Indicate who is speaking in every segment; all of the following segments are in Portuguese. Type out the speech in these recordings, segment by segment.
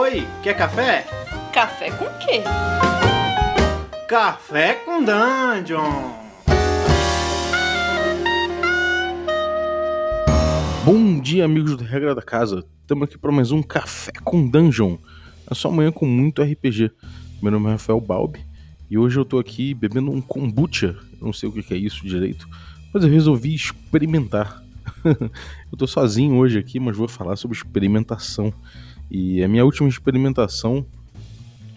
Speaker 1: Oi, quer café?
Speaker 2: Café com quê?
Speaker 1: Café com Dungeon!
Speaker 3: Bom dia, amigos do Regra da Casa. Estamos aqui para mais um Café com Dungeon. A sua manhã com muito RPG. Meu nome é Rafael Balbi e hoje eu tô aqui bebendo um kombucha. Eu não sei o que é isso direito, mas eu resolvi experimentar. eu tô sozinho hoje aqui, mas vou falar sobre experimentação. E a minha última experimentação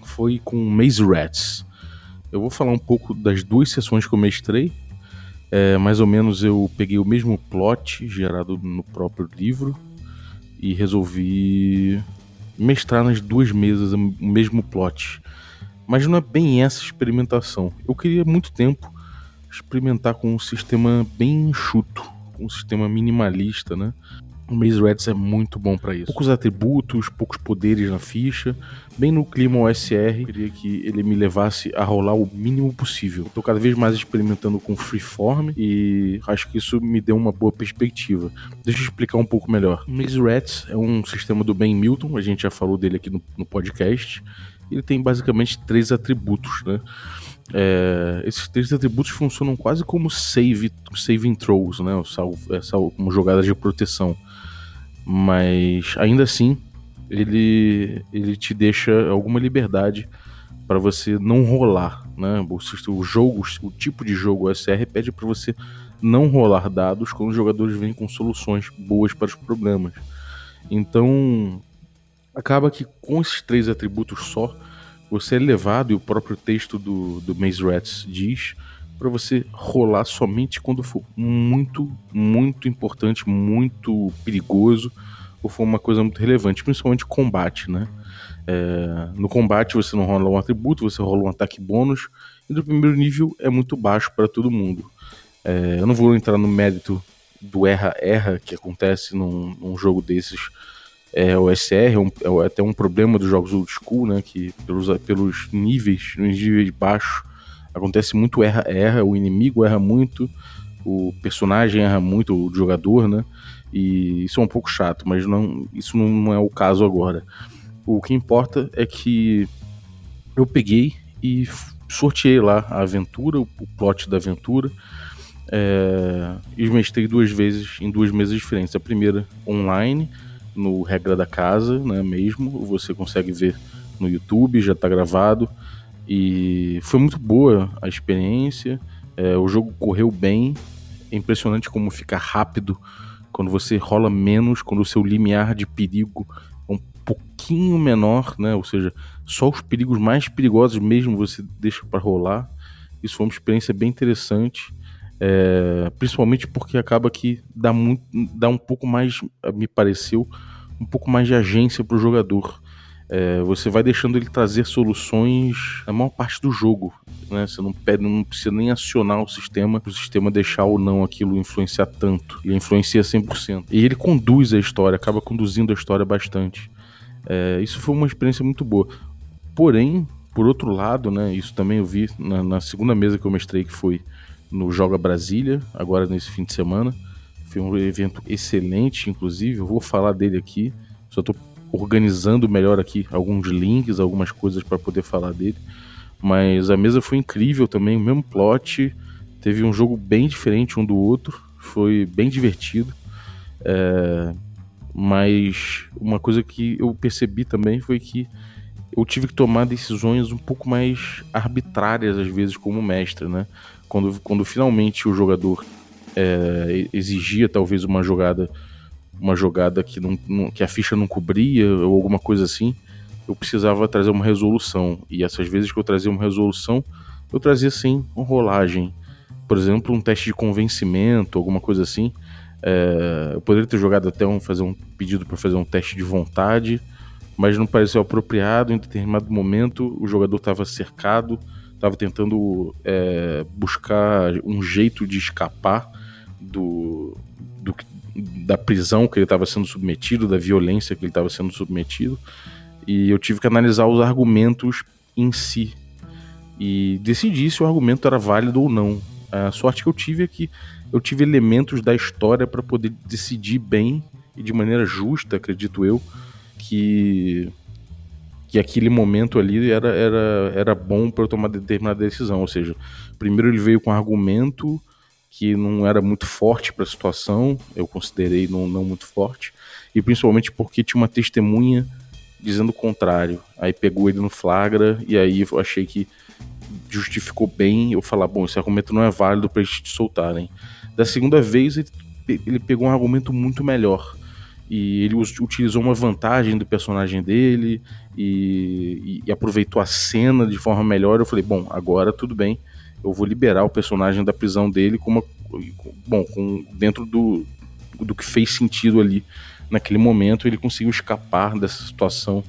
Speaker 3: foi com Maze Rats. Eu vou falar um pouco das duas sessões que eu mestrei. É, mais ou menos eu peguei o mesmo plot gerado no próprio livro e resolvi mestrar nas duas mesas o mesmo plot. Mas não é bem essa experimentação. Eu queria muito tempo experimentar com um sistema bem enxuto, um sistema minimalista, né? O Maze Rats é muito bom para isso. Poucos atributos, poucos poderes na ficha, bem no clima OSR. Eu queria que ele me levasse a rolar o mínimo possível. Estou cada vez mais experimentando com Freeform e acho que isso me deu uma boa perspectiva. Deixa eu explicar um pouco melhor. O Maze Rats é um sistema do Ben Milton, a gente já falou dele aqui no, no podcast. Ele tem basicamente três atributos, né? É, esses três atributos funcionam quase como save, saving throws, né? Salvo, é, salvo, como jogadas de proteção. Mas ainda assim, ele, ele te deixa alguma liberdade para você não rolar, né? O jogo, o tipo de jogo OSR pede para você não rolar dados quando os jogadores vêm com soluções boas para os problemas. Então, acaba que com esses três atributos só, você é levado, e o próprio texto do, do Maze Rats diz, para você rolar somente quando for muito, muito importante, muito perigoso, ou for uma coisa muito relevante, principalmente combate, né? É, no combate você não rola um atributo, você rola um ataque bônus, e no primeiro nível é muito baixo para todo mundo. É, eu não vou entrar no mérito do erra-erra que acontece num, num jogo desses é, o SR é, um, é, até um problema dos jogos old school, né? Que pelos, pelos níveis, nos níveis baixos, acontece muito erra, erra, o inimigo erra muito, o personagem erra muito, o jogador, né? E isso é um pouco chato, mas não, isso não é o caso agora. O que importa é que eu peguei e sorteei lá a aventura, o plot da aventura. É, e mestrei duas vezes em duas mesas diferentes. A primeira online no Regra da Casa, né, mesmo. Você consegue ver no YouTube, já está gravado. E foi muito boa a experiência. É, o jogo correu bem. É impressionante como fica rápido quando você rola menos, quando o seu limiar de perigo é um pouquinho menor, né? Ou seja, só os perigos mais perigosos mesmo você deixa para rolar. Isso foi uma experiência bem interessante. É, principalmente porque acaba que dá, muito, dá um pouco mais, me pareceu, um pouco mais de agência para o jogador. É, você vai deixando ele trazer soluções na maior parte do jogo. Né? Você não, pede, não precisa nem acionar o sistema para o sistema deixar ou não aquilo influenciar tanto. Ele influencia 100%. E ele conduz a história, acaba conduzindo a história bastante. É, isso foi uma experiência muito boa. Porém, por outro lado, né, isso também eu vi na, na segunda mesa que eu mestrei, que foi no Joga Brasília, agora nesse fim de semana. Foi um evento excelente, inclusive. Eu vou falar dele aqui. Só estou organizando melhor aqui alguns links, algumas coisas para poder falar dele. Mas a mesa foi incrível também, o mesmo plot. Teve um jogo bem diferente um do outro. Foi bem divertido. É... Mas uma coisa que eu percebi também foi que eu tive que tomar decisões um pouco mais arbitrárias às vezes como mestre, né? quando, quando finalmente o jogador é, exigia talvez uma jogada uma jogada que, não, não, que a ficha não cobria ou alguma coisa assim, eu precisava trazer uma resolução. E essas vezes que eu trazia uma resolução, eu trazia sim uma rolagem. Por exemplo, um teste de convencimento, alguma coisa assim. É, eu poderia ter jogado até um, fazer um pedido para fazer um teste de vontade, mas não pareceu apropriado. Em determinado momento, o jogador estava cercado estava tentando é, buscar um jeito de escapar do, do da prisão que ele estava sendo submetido, da violência que ele estava sendo submetido, e eu tive que analisar os argumentos em si e decidir se o argumento era válido ou não. A sorte que eu tive é que eu tive elementos da história para poder decidir bem e de maneira justa, acredito eu, que que aquele momento ali era, era, era bom para eu tomar determinada decisão. Ou seja, primeiro ele veio com um argumento que não era muito forte para a situação, eu considerei não, não muito forte, e principalmente porque tinha uma testemunha dizendo o contrário. Aí pegou ele no flagra, e aí eu achei que justificou bem eu falar: bom, esse argumento não é válido para eles te soltarem. Da segunda vez, ele, ele pegou um argumento muito melhor e ele utilizou uma vantagem do personagem dele e, e, e, aproveitou a cena de forma melhor. Eu falei, bom, agora tudo bem, eu vou liberar o personagem da prisão dele com uma, bom, com, dentro do, do que fez sentido ali naquele momento. Ele conseguiu escapar dessa situação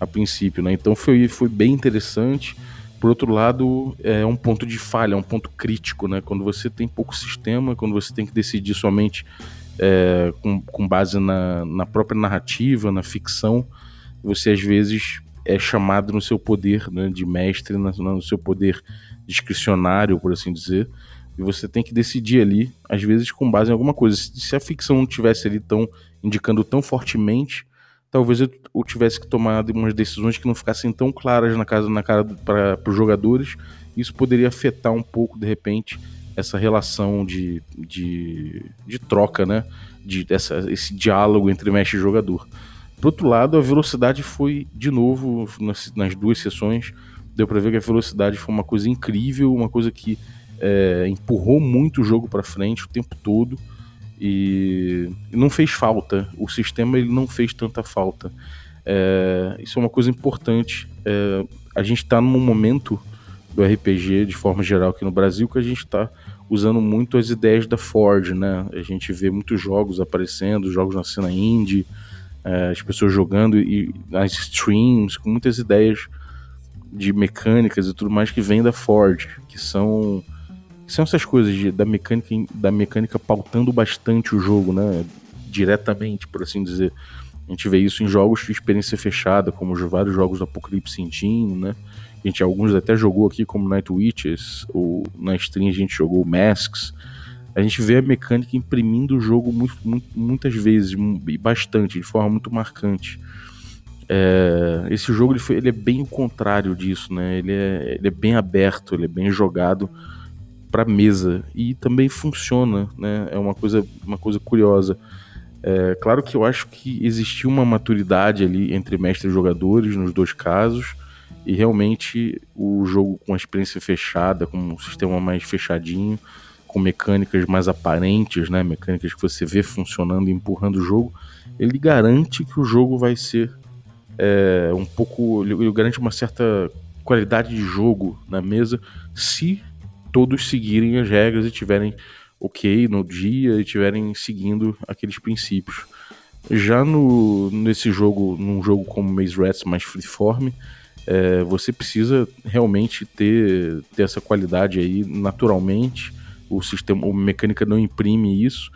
Speaker 3: a princípio, né? Então foi, foi bem interessante. Por outro lado, é um ponto de falha, é um ponto crítico, né? Quando você tem pouco sistema, quando você tem que decidir somente é, com, com, base na, na própria narrativa, na ficção, você às vezes é chamado no seu poder né, de mestre, no, seu poder discricionário, por assim dizer, e você tem que decidir ali, às vezes com base em alguma coisa. Se a ficção não tivesse ali tão indicando tão fortemente, talvez eu, tivesse que tomar umas decisões que não ficassem tão claras na, casa, na cara para os jogadores. Isso poderia afetar um pouco, de repente, essa relação de, de, de troca, né? De, essa, esse diálogo entre mestre e jogador. Por outro lado, a velocidade foi, de novo, nas, nas duas sessões, deu para ver que a velocidade foi uma coisa incrível, uma coisa que é, empurrou muito o jogo para frente o tempo todo e, e, não fez falta. O sistema ele não fez tanta falta. É, isso é uma coisa importante. É, a gente está num momento do RPG de forma geral aqui no Brasil que a gente está usando muito as ideias da Ford, né? A gente vê muitos jogos aparecendo, jogos na cena indie, é, as pessoas jogando e as streams com muitas ideias de mecânicas e tudo mais que vem da Ford, que são que são essas coisas de, da mecânica da mecânica pautando bastante o jogo, né? Diretamente, por assim dizer. A gente vê isso em jogos de experiência fechada, como vários jogos do Apocalipse Engine, né? A gente alguns até jogou aqui como Night Witches, ou na stream a gente jogou Masks. A gente vê a mecânica imprimindo o jogo muito, muito, muitas vezes, bastante, de forma muito marcante. É, esse jogo ele, foi, ele, é bem o contrário disso, né? Ele é, ele é bem aberto, ele é bem jogado para mesa e também funciona, né? É uma coisa, uma coisa curiosa. É, claro que eu acho que existiu uma maturidade ali entre mestres e jogadores nos dois casos e realmente o jogo com a experiência fechada, com um sistema mais fechadinho, com mecânicas mais aparentes, né, mecânicas que você vê funcionando empurrando o jogo, ele garante que o jogo vai ser é, um pouco, ele garante uma certa qualidade de jogo na mesa se todos seguirem as regras e tiverem ok no dia e tiverem seguindo aqueles princípios. Já no, nesse jogo, num jogo como Maze Rats mais freeform, é, você precisa realmente ter, ter essa qualidade aí naturalmente. O sistema, a mecânica não imprime isso,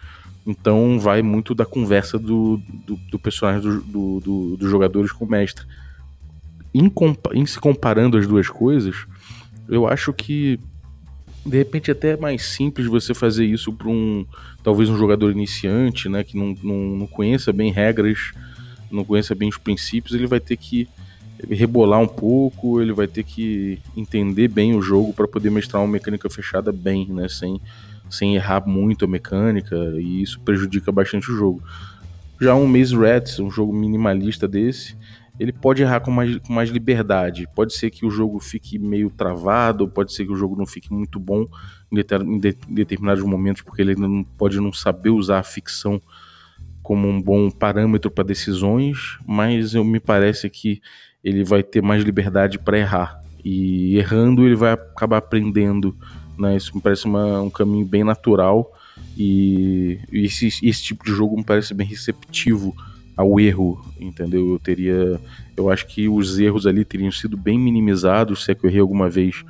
Speaker 3: então vai muito da conversa do, do, do personagem do, do, do, dos jogadores com o mestre. Em, em se comparando as duas coisas, eu acho que de repente até é mais simples você fazer isso para um talvez um jogador iniciante, né, que não, não, não conheça bem regras, não conheça bem os princípios, ele vai ter que rebolar um pouco, ele vai ter que entender bem o jogo para poder mestrar uma mecânica fechada bem, né? Sem, sem errar muito a mecânica, e isso prejudica bastante o jogo. Já um Maze Rats, um jogo minimalista desse, ele pode errar com mais, com mais liberdade. Pode ser que o jogo fique meio travado, pode ser que o jogo não fique muito bom em, determinados momentos, porque ele não, pode não saber usar a ficção como um bom parâmetro para decisões, mas eu me parece que ele vai ter mais liberdade para errar. E errando, ele vai acabar aprendendo. Né? Isso me parece uma, um caminho bem natural. E, esse, esse tipo de jogo me parece bem receptivo ao erro, entendeu? Eu teria. Eu acho que os erros ali teriam sido bem minimizados, se é que eu errei alguma vez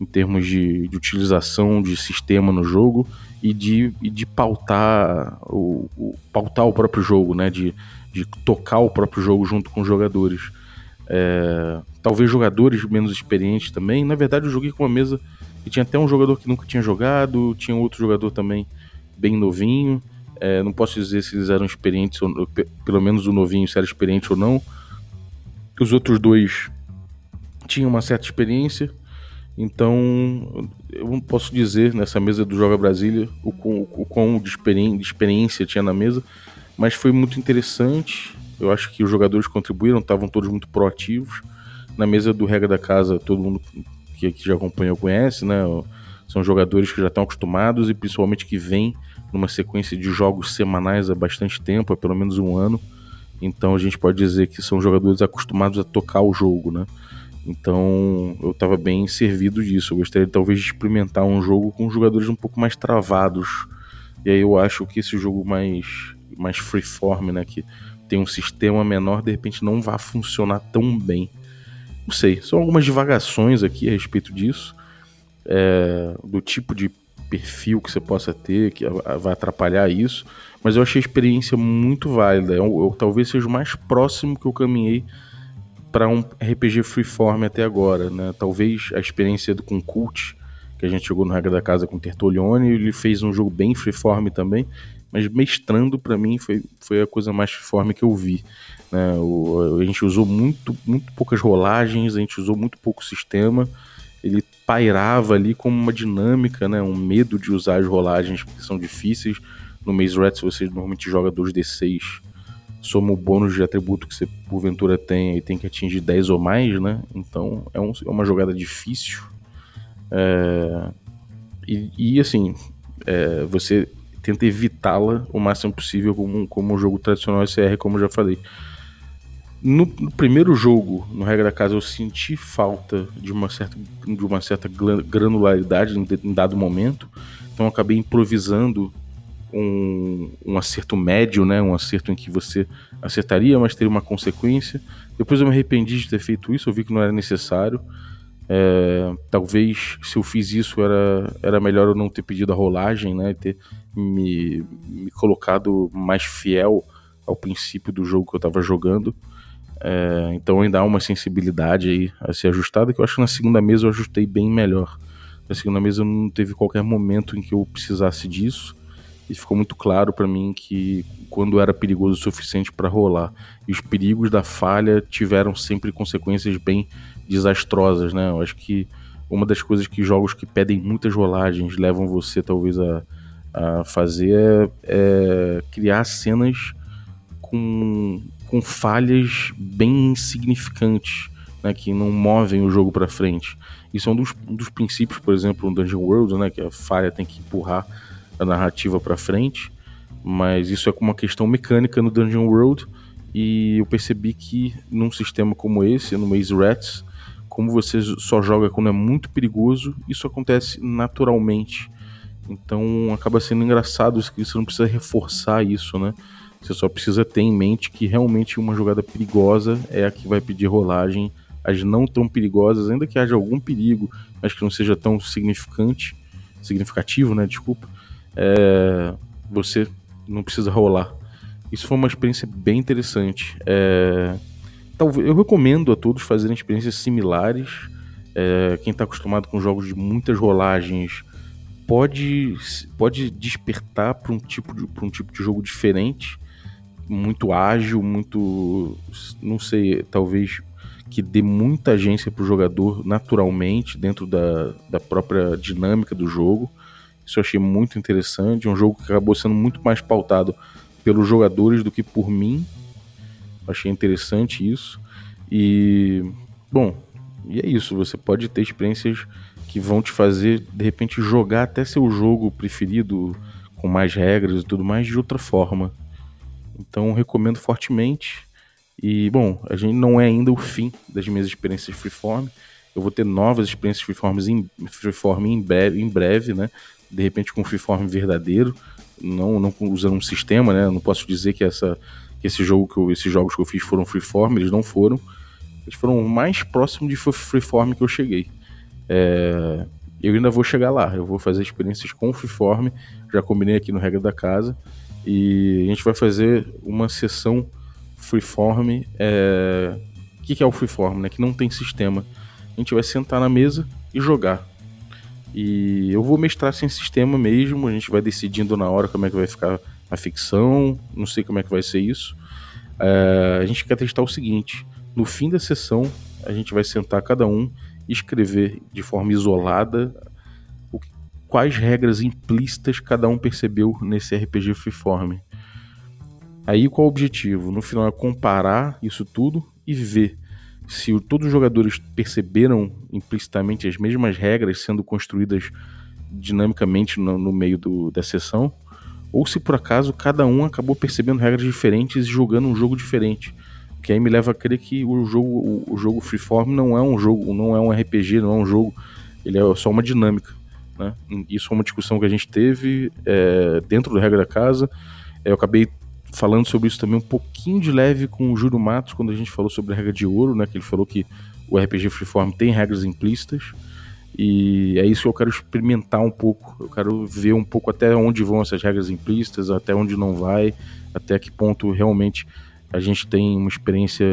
Speaker 3: em termos de, de utilização de sistema no jogo e de, e de pautar, o, o, pautar o próprio jogo, né? De, de tocar o próprio jogo junto com os jogadores. É, talvez jogadores menos experientes também. Na verdade, eu joguei com uma mesa que tinha até um jogador que nunca tinha jogado, tinha outro jogador também bem novinho. É, não posso dizer se eles eram experientes, ou, pelo menos o novinho se era experiente ou não. Os outros dois tinha uma certa experiência, então eu não posso dizer nessa mesa do Joga Brasília o quão, o quão de experiência tinha na mesa, mas foi muito interessante. Eu acho que os jogadores contribuíram, estavam todos muito proativos. Na mesa do Regra da Casa, todo mundo que aqui já acompanhou conhece, né? São jogadores que já estão acostumados e principalmente que vêm numa sequência de jogos semanais há bastante tempo, há pelo menos um ano. Então a gente pode dizer que são jogadores acostumados a tocar o jogo, né? Então eu estava bem servido disso. Eu gostaria talvez de experimentar um jogo com jogadores um pouco mais travados. E aí eu acho que esse jogo mais, mais freeform, né? Que tem um sistema menor, de repente não vai funcionar tão bem. Não sei, são algumas divagações aqui a respeito disso. É, do tipo de perfil que você possa ter, que vai atrapalhar isso. Mas eu achei a experiência muito válida. Eu, eu talvez seja o mais próximo que eu caminhei para um RPG freeform até agora, né? Talvez a experiência do com Cult, que a gente jogou no Regra da Casa com Tertolione, ele fez um jogo bem freeform também, mas mestrando para mim foi, foi a coisa mais freeform que eu vi. Né? O, a gente usou muito, muito poucas rolagens, a gente usou muito pouco sistema, ele pairava ali como uma dinâmica, né? um medo de usar as rolagens que são difíceis. No Maze Rat, você normalmente joga 2d6 soma o bônus de atributo que você porventura tem e tem que atingir 10 ou mais, né? Então é, um, é uma jogada difícil. É, e, e, assim, é, você tenta evitá-la o máximo possível como, como um jogo tradicional SR, como eu já falei. No, no, primeiro jogo, no Regra da Casa, eu senti falta de uma certa, de uma certa granularidade em, em dado momento, então eu acabei improvisando um, um acerto médio, né? Um acerto em que você acertaria, mas teria uma consequência. Depois eu me arrependi de ter feito isso, eu vi que não era necessário. É, talvez se eu fiz isso era, era melhor eu não ter pedido a rolagem, né? Ter me, me colocado mais fiel ao princípio do jogo que eu estava jogando. É, então ainda há uma sensibilidade aí a ser ajustada que eu acho que na segunda mesa eu ajustei bem melhor. Na segunda mesa não teve qualquer momento em que eu precisasse disso e ficou muito claro para mim que quando era perigoso o suficiente para rolar. E os perigos da falha tiveram sempre consequências bem desastrosas, né? Eu acho que uma das coisas que jogos que pedem muitas rolagens levam você talvez a, a fazer é, é criar cenas com, com falhas bem insignificantes, né, que não movem o jogo para frente. Isso é um dos, um dos princípios, por exemplo, no Dungeon World, né, que a falha tem que empurrar a narrativa para frente, mas isso é uma questão mecânica no Dungeon World e eu percebi que num sistema como esse, no Maze Rats, como você só joga quando é muito perigoso, isso acontece naturalmente. Então acaba sendo engraçado que você não precisa reforçar isso, né? Você só precisa ter em mente que realmente uma jogada perigosa é a que vai pedir rolagem. As não tão perigosas, ainda que haja algum perigo, mas que não seja tão significante, significativo, né? Desculpa é, você não precisa rolar. Isso foi uma experiência bem interessante. É, eu recomendo a todos fazerem experiências similares. É, quem está acostumado com jogos de muitas rolagens pode, pode despertar para um, tipo de, um tipo de jogo diferente, muito ágil, muito. não sei, talvez que dê muita agência para o jogador naturalmente, dentro da, da própria dinâmica do jogo. Isso eu achei muito interessante. Um jogo que acabou sendo muito mais pautado pelos jogadores do que por mim. Achei interessante isso. E, bom, e é isso. Você pode ter experiências que vão te fazer, de repente, jogar até seu jogo preferido, com mais regras e tudo mais, de outra forma. Então, recomendo fortemente. E, bom, a gente não é ainda o fim das minhas experiências freeform. Eu vou ter novas experiências freeform em, freeform em breve, em breve, né? de repente com freeform verdadeiro, não, não usando um sistema, né? Não posso dizer que, essa, que esse jogo que eu, esses jogos que eu fiz foram freeform, eles não foram. Eles foram o mais próximo de freeform que eu cheguei. É, eu ainda vou chegar lá, eu vou fazer experiências com freeform, já combinei aqui no Regra da Casa, e a gente vai fazer uma sessão freeform. É... O que é o freeform? Né? Que não tem sistema. A gente vai sentar na mesa e jogar. E eu vou mestrar sem sistema mesmo, a gente vai decidindo na hora como é que vai ficar a ficção, não sei como é que vai ser isso. É, a gente quer testar o seguinte: no fim da sessão, a gente vai sentar cada um e escrever de forma isolada o, quais regras implícitas cada um percebeu nesse RPG Freeform. Aí qual o objetivo? No final é comparar isso tudo e ver se todos os jogadores perceberam implicitamente as mesmas regras sendo construídas dinamicamente no, no meio do, da sessão, ou se por acaso cada um acabou percebendo regras diferentes e jogando um jogo diferente. Que aí me leva a crer que o jogo, o, o jogo Freeform não é um jogo, não é um RPG, não é um jogo, ele é só uma dinâmica. Né? Isso é uma discussão que a gente teve é, dentro do regra da casa. Eu acabei falando sobre isso também um pouquinho de leve com o Júlio Matos quando a gente falou sobre a regra de ouro, né? Que ele falou que o RPG Freeform tem regras implícitas. E é isso que eu quero experimentar um pouco. Eu quero ver um pouco até onde vão essas regras implícitas, até onde não vai, até que ponto realmente a gente tem uma experiência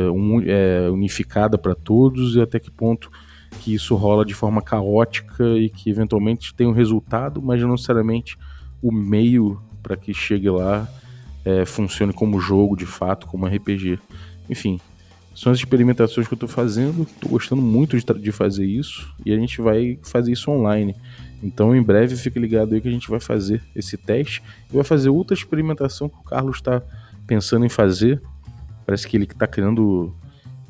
Speaker 3: é, unificada para todos e até que ponto que isso rola de forma caótica e que eventualmente tem um resultado, mas não necessariamente o meio para que chegue lá é, funcione como jogo de fato, como RPG. Enfim, são as experimentações que eu estou fazendo. Estou gostando muito de, de, fazer isso e a gente vai fazer isso online. Então, em breve, fique ligado aí que a gente vai fazer esse teste e vai fazer outra experimentação que o Carlos está pensando em fazer. Parece que ele está querendo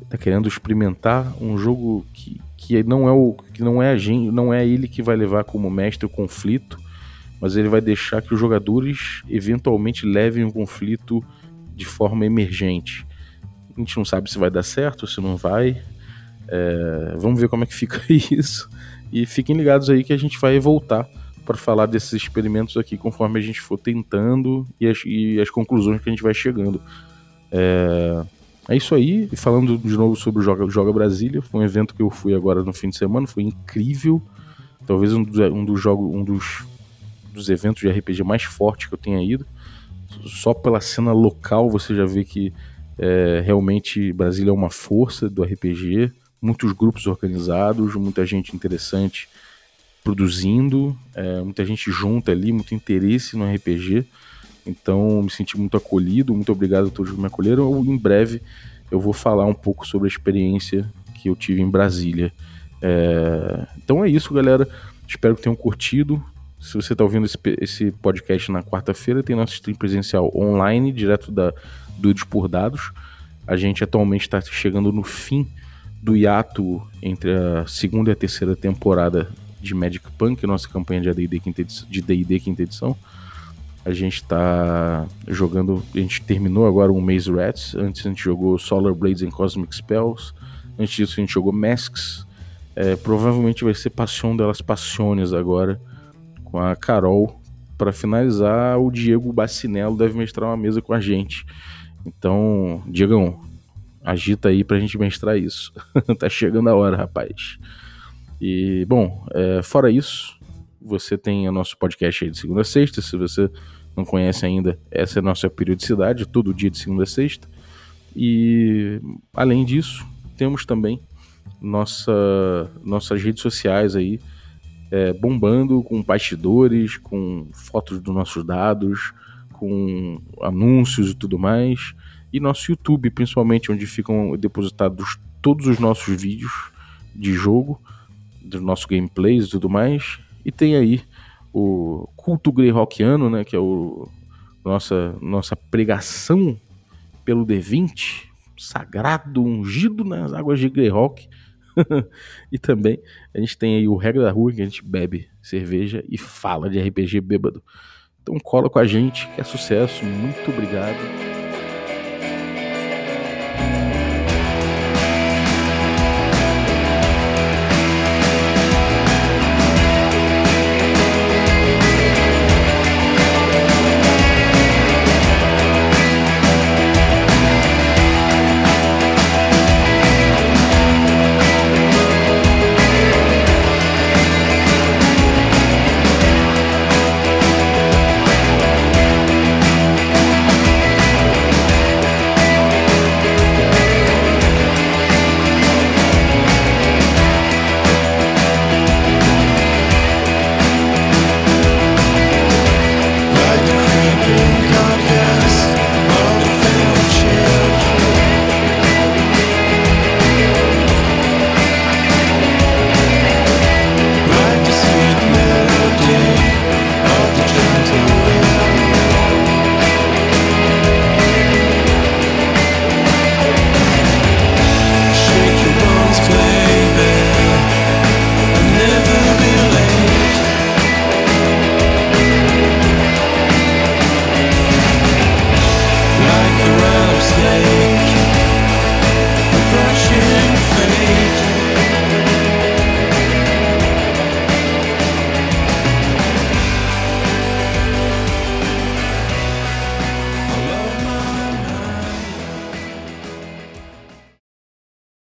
Speaker 3: tá querendo experimentar um jogo que, que não é o que não é a gente, não é ele que vai levar como mestre o conflito, mas ele vai deixar que os jogadores eventualmente levem o conflito de forma emergente. A gente não sabe se vai dar certo, se não vai. É, vamos ver como é que fica isso. E fiquem ligados aí que a gente vai voltar para falar desses experimentos aqui conforme a gente for tentando e as, e as conclusões que a gente vai chegando. É, é isso aí. E falando de novo sobre o Joga, Joga Brasília, foi um evento que eu fui agora no fim de semana, foi incrível. Talvez um dos, um dos jogos, um dos, dos eventos de RPG mais fortes que eu tenha ido. Só pela cena local você já vê que é, realmente Brasília é uma força do RPG, muitos grupos organizados, muita gente interessante produzindo, é, muita gente junta ali, muito interesse no RPG. Então me senti muito acolhido, muito obrigado a todos que me acolheram. Em breve eu vou falar um pouco sobre a experiência que eu tive em Brasília. É, então é isso, galera. Espero que tenham curtido. Se você está ouvindo esse, esse, podcast na quarta-feira, tem nosso stream presencial online, direto da, Dudes por Dados. A gente atualmente está chegando no fim do hiato entre a segunda e a terceira temporada de Magic Punk, nossa campanha de de D&D quinta edição. A gente está jogando, a gente terminou agora um Maze Rats, antes a gente jogou Solar Blades and Cosmic Spells, antes disso a gente jogou Masks, é, provavelmente vai ser Passion delas Passiones agora, com a Carol. Para finalizar, o Diego Bacinello deve mestrar uma mesa com a gente. Então, Diegão, agita aí pra gente mestrar isso. tá chegando a hora, rapaz. E, bom, é, fora isso, você tem o nosso podcast aí de segunda a sexta. Se você não conhece ainda, essa é a nossa periodicidade, todo dia de segunda a sexta. E, além disso, temos também nossa, nossas redes sociais aí é, bombando com bastidores, com fotos dos nossos dados, com anúncios e tudo mais. E nosso YouTube, principalmente, onde ficam depositados todos os nossos vídeos de jogo, dos nossos gameplays e tudo mais. E tem aí o culto Greyhawkiano, né, que é o nossa nossa pregação pelo D20, sagrado, ungido nas águas de Greyhawk. e também a gente tem aí o Regra da Rua, que a gente bebe cerveja e fala de RPG bêbado. Então cola com a gente, que é sucesso. Muito obrigado.